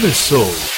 Começou. Eu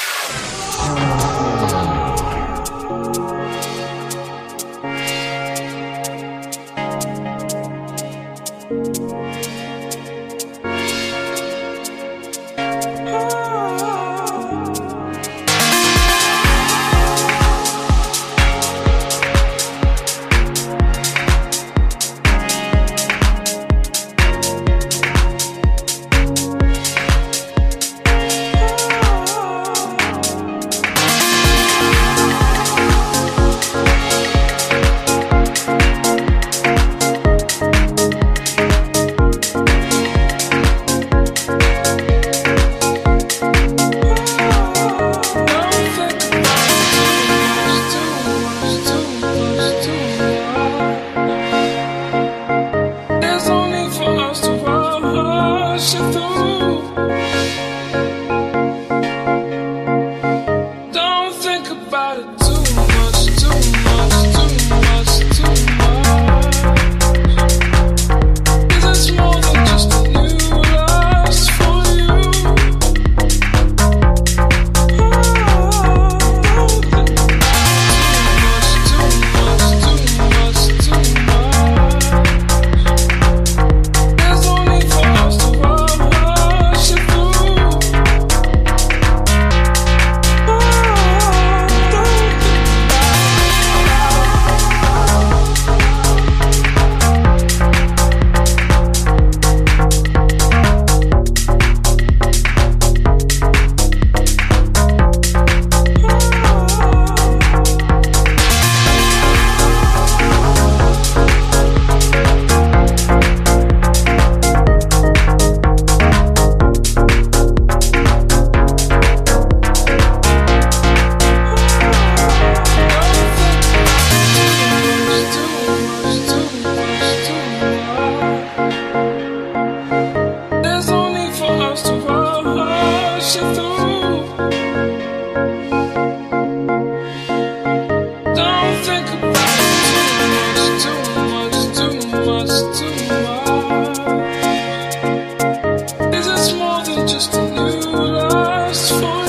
for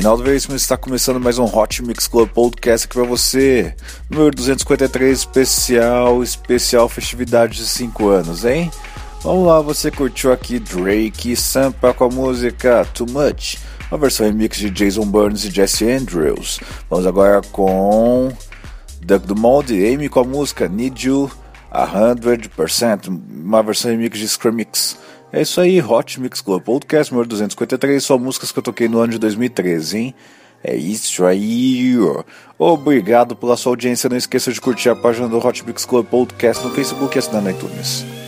Reinaldo Veríssimo está começando mais um Hot Mix Club Podcast aqui para você. Número 253, especial, especial festividade de 5 anos, hein? Vamos lá, você curtiu aqui Drake e Sampa com a música Too Much, uma versão remix de Jason Burns e Jesse Andrews. Vamos agora com Doug Dumont e Amy com a música Need You 100%, uma versão remix de Scrumix. É isso aí, Hot Mix Club Podcast número 253, só músicas que eu toquei no ano de 2013, hein? É isso aí. Obrigado pela sua audiência. Não esqueça de curtir a página do Hot Mix Club Podcast no Facebook e assinar no iTunes.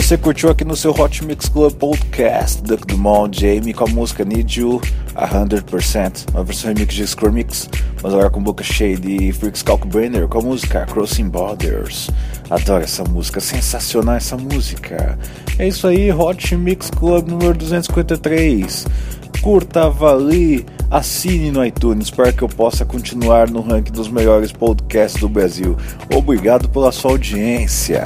Você curtiu aqui no seu Hot Mix Club Podcast, Duck Dumont, Jamie com a música Need You 100%, uma versão remix de Score Mix, mas agora com boca cheia de Freaks Kalkbrenner com a música Crossing Borders. Adoro essa música, sensacional essa música. É isso aí, Hot Mix Club número 253. Curta, avalie, assine no iTunes para que eu possa continuar no ranking dos melhores podcasts do Brasil. Obrigado pela sua audiência.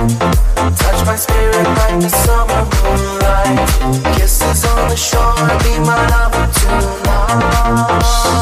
Touch my spirit like the summer moonlight. Kisses on the shore, be my lover tonight.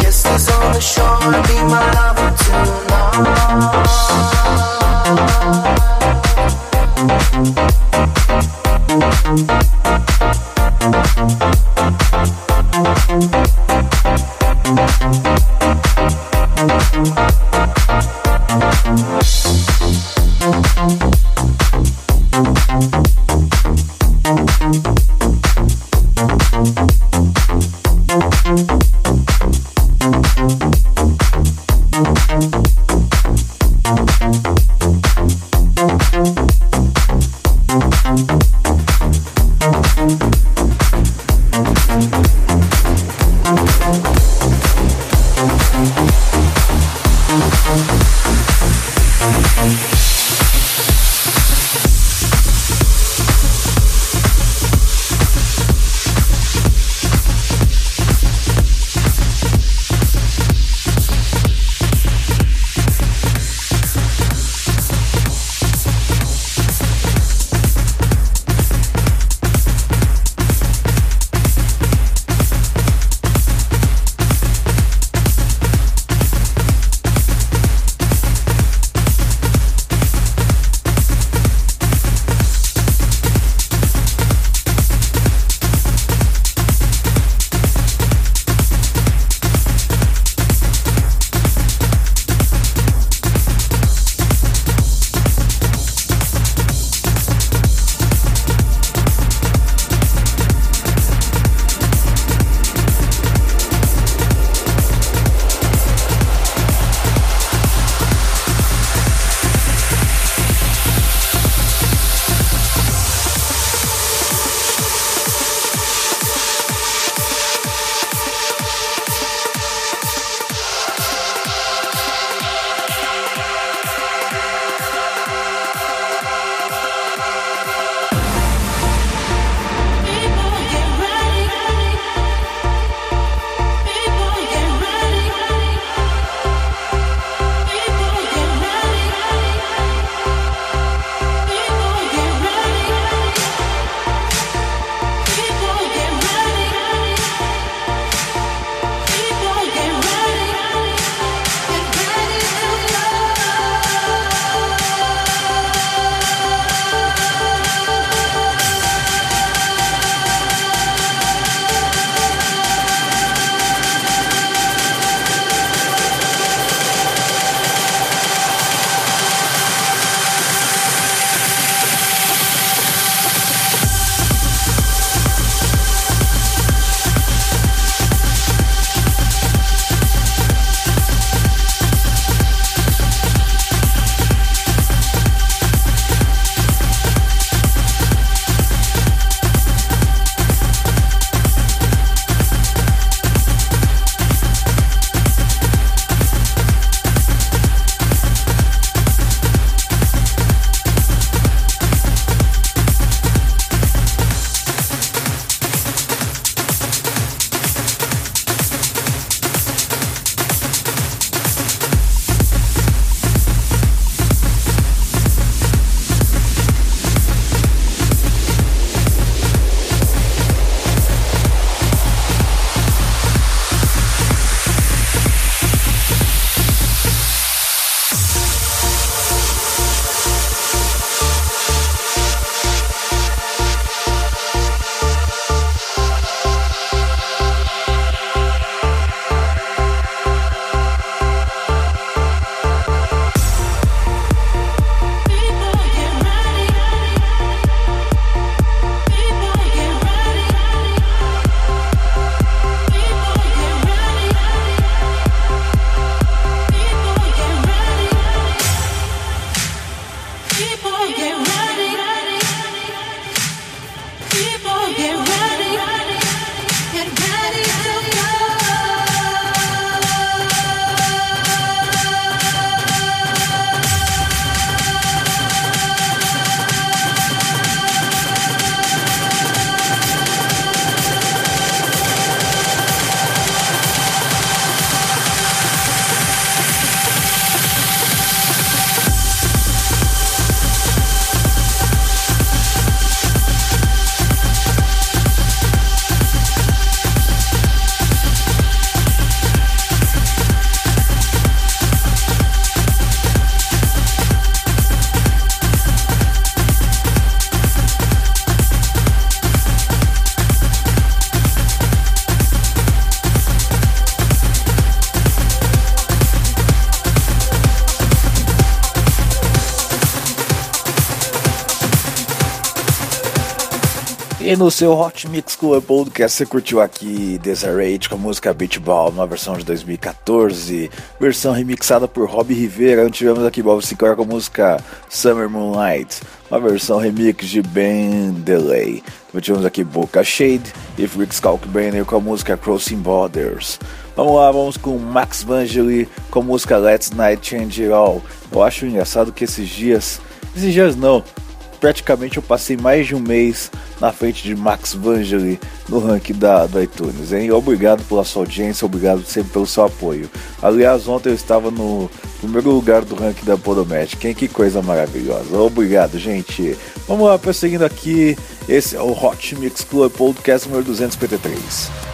Kiss is on the shore, be my lover tonight. E no seu Hot Mix Club Podcast você curtiu aqui Desirate com a música Beach Ball, uma versão de 2014, versão remixada por Rob Rivera. Tivemos aqui Bob Sinclair com a música Summer Moonlight, uma versão remix de Ben Delay. Tivemos aqui Boca Shade e Rick Kalkbrenner com a música Crossing Borders. Vamos lá, vamos com Max Vangeli com a música Let's Night Change It All. Eu acho engraçado que esses dias, esses dias não, praticamente eu passei mais de um mês na frente de Max Vangeli no ranking da, do iTunes, hein? Obrigado pela sua audiência, obrigado sempre pelo seu apoio. Aliás, ontem eu estava no primeiro lugar do ranking da Podomatic, hein? Que coisa maravilhosa. Obrigado, gente. Vamos lá, prosseguindo aqui, esse é o Hot Mix Club Podcast número 253.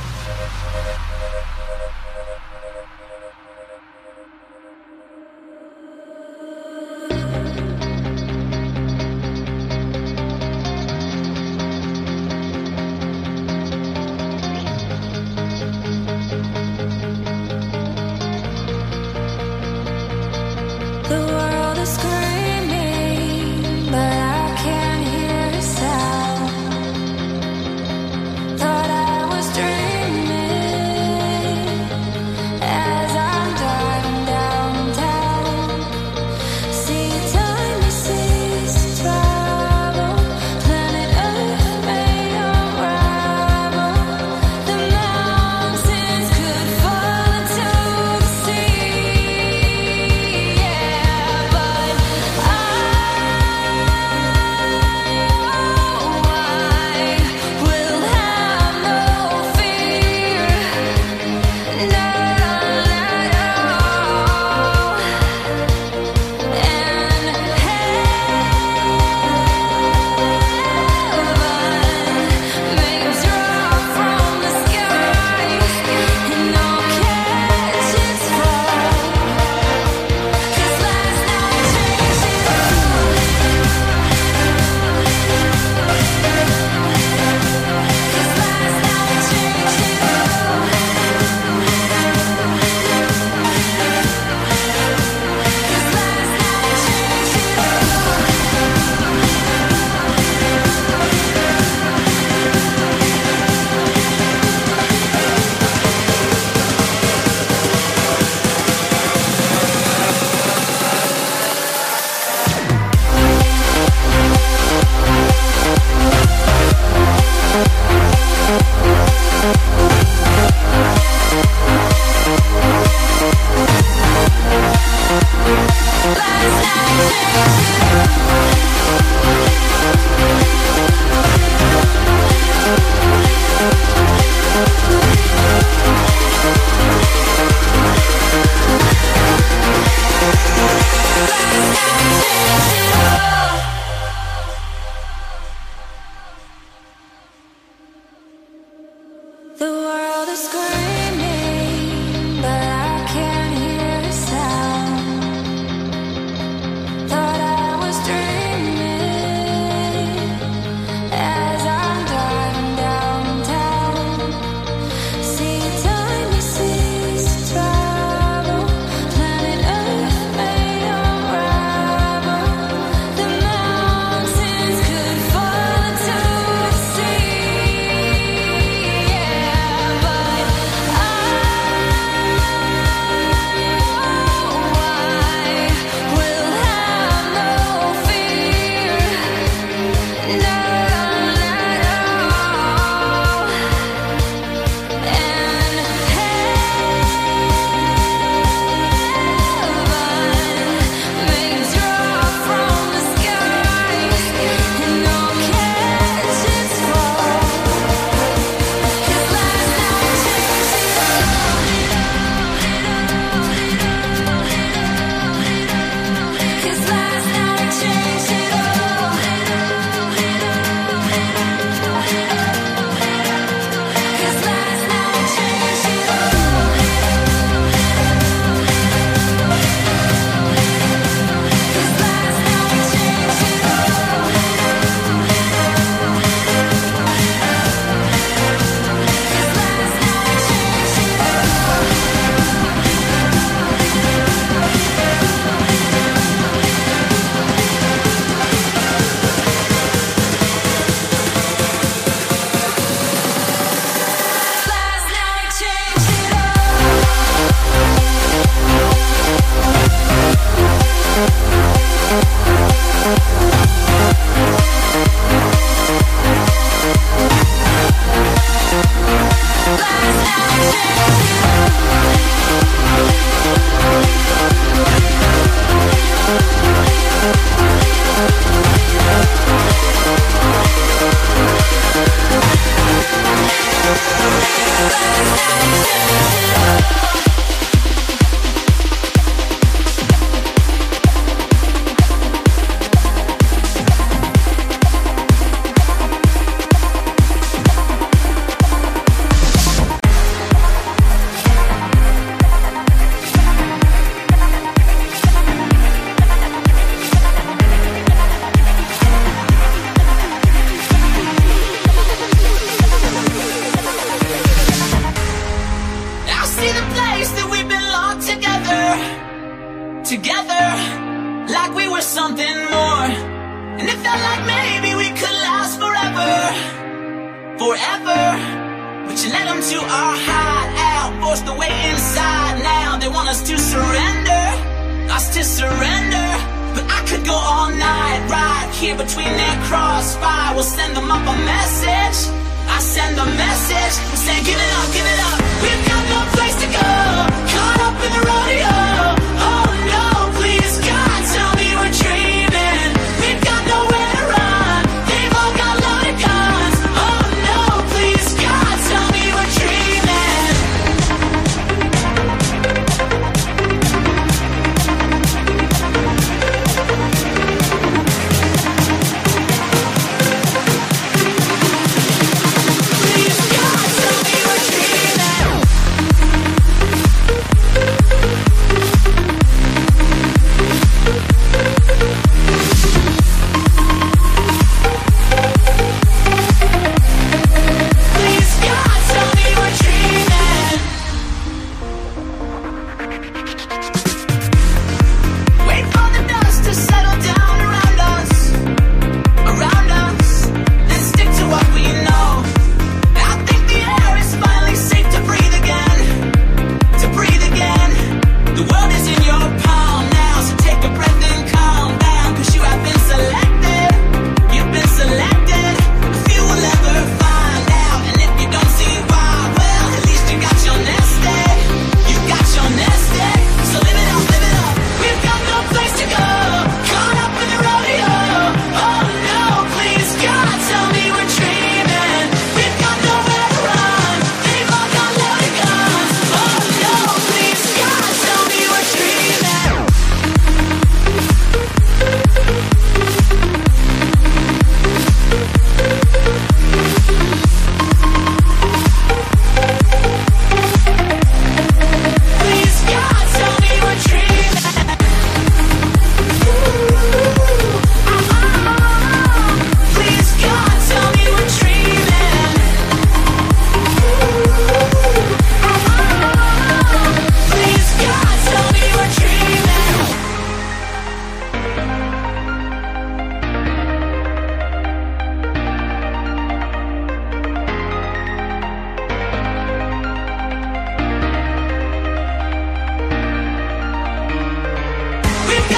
We've got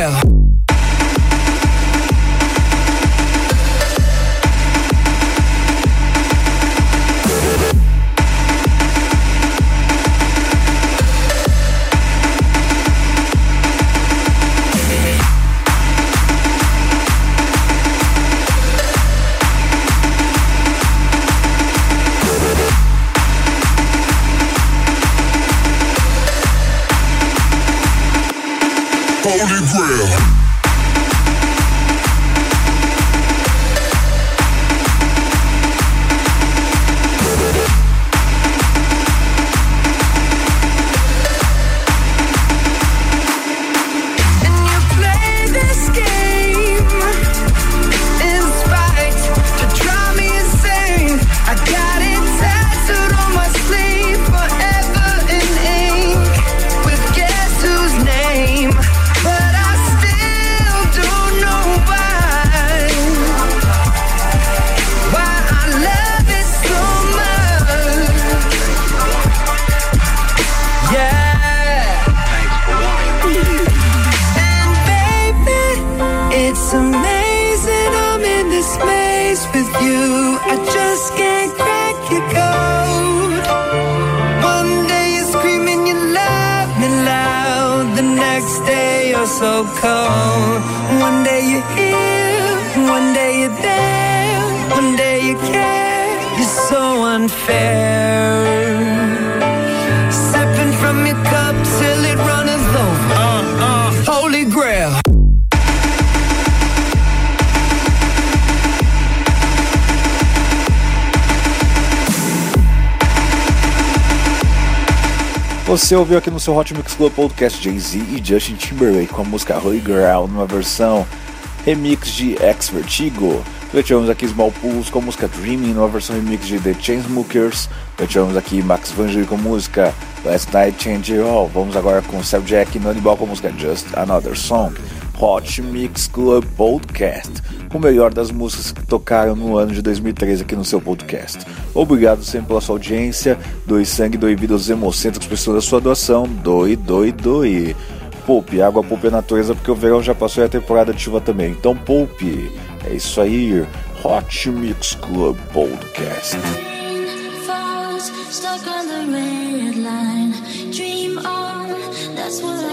holy Você ouviu aqui no seu Hot Mix Club Podcast Jay-Z e Justin Timberlake com a música Holy Girl numa versão remix de Ex Vertigo. Também tivemos aqui Small Pools com a música Dreaming numa versão remix de The Chainsmokers. Também tivemos aqui Max Vangeli com a música Last Night Change All. Vamos agora com Sam Jack e Nonibal com a música Just Another Song. Hot Mix Club Podcast, com o melhor das músicas que tocaram no ano de 2013 aqui no seu podcast. Obrigado sempre pela sua audiência, doe sangue, doe vida aos hemocêntricos, pessoas da sua doação, doe, doe, doe. Poupe, água poupe a natureza, porque o verão já passou e a temporada chuva também. Então poupe, é isso aí, Hot Mix Club Podcast. stuck on the red line. Dream on, that's what I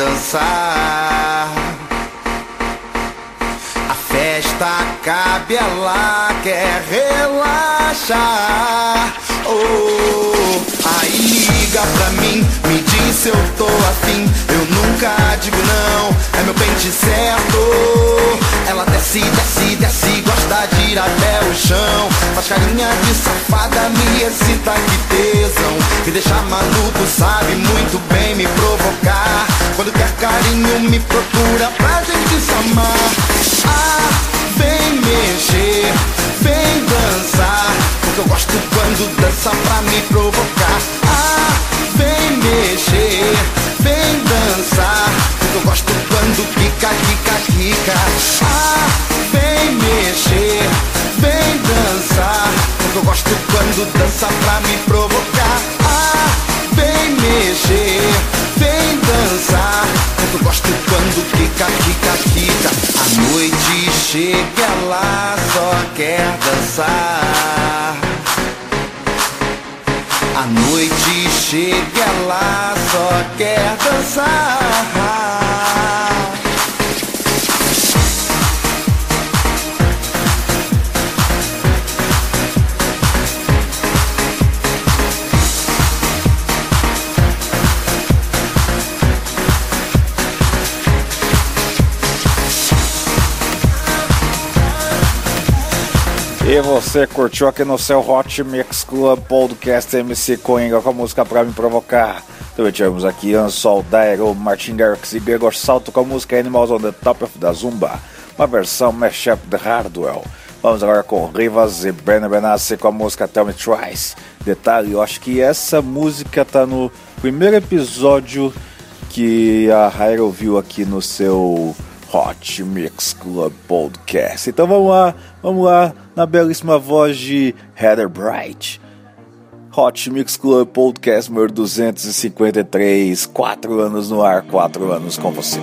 dançar. A festa cabe, ela quer relaxar. Oh, aí liga pra mim, me diz se eu tô afim. Eu nunca digo não, é meu pente certo. Ela desce, desce, desce, gosta de ir até o chão. Faz carinha de safada, me excita que tesão. Me deixa maluco, sabe muito bem me provocar. Quando quer carinho, me procura pra gente se amar. Ah, vem mexer, vem dançar. Eu gosto quando dança pra me provocar. Ah, vem mexer, vem dançar. Eu gosto quando quica, quica, quica. Ah, vem mexer, vem dançar. Eu gosto quando dança pra me provocar. Ah, vem mexer, vem dançar. Eu gosto quando quica, quica, quica. A noite chega, ela só quer dançar. A noite chega, ela só quer dançar. E você curtiu aqui no seu Hot Mix Club Podcast MC Coinga com a música Pra Me Provocar. Também tivemos aqui Ansol, Dairo, Martin Garrix e Gregor Salto com a música Animals on the Top of the Zumba, uma versão mashup de Hardwell. Vamos agora com Rivas e Ben Benassi com a música Tell Me Twice. Detalhe, eu acho que essa música tá no primeiro episódio que a Raira ouviu aqui no seu Hot Mix Club Podcast. Então vamos lá, vamos lá, na belíssima voz de Heather Bright. Hot Mix Club Podcast número 253, 4 anos no ar, 4 anos com você.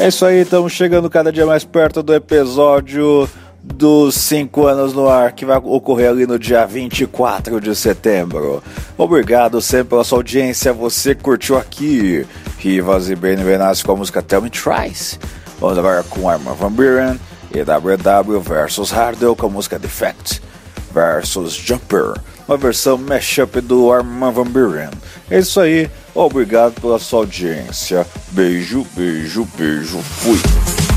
É isso aí, estamos chegando cada dia mais perto do episódio dos 5 anos no ar, que vai ocorrer ali no dia 24 de setembro. Obrigado sempre pela sua audiência, você curtiu aqui Rivas e Benny Benassi com a música Tell Me Tries. Vamos agora com Arma Van Buren e WW versus Hardwell com a música Defect versus Jumper, uma versão mashup do Arman Van Buren. É isso aí, obrigado pela sua audiência. Beijo, beijo, beijo, fui.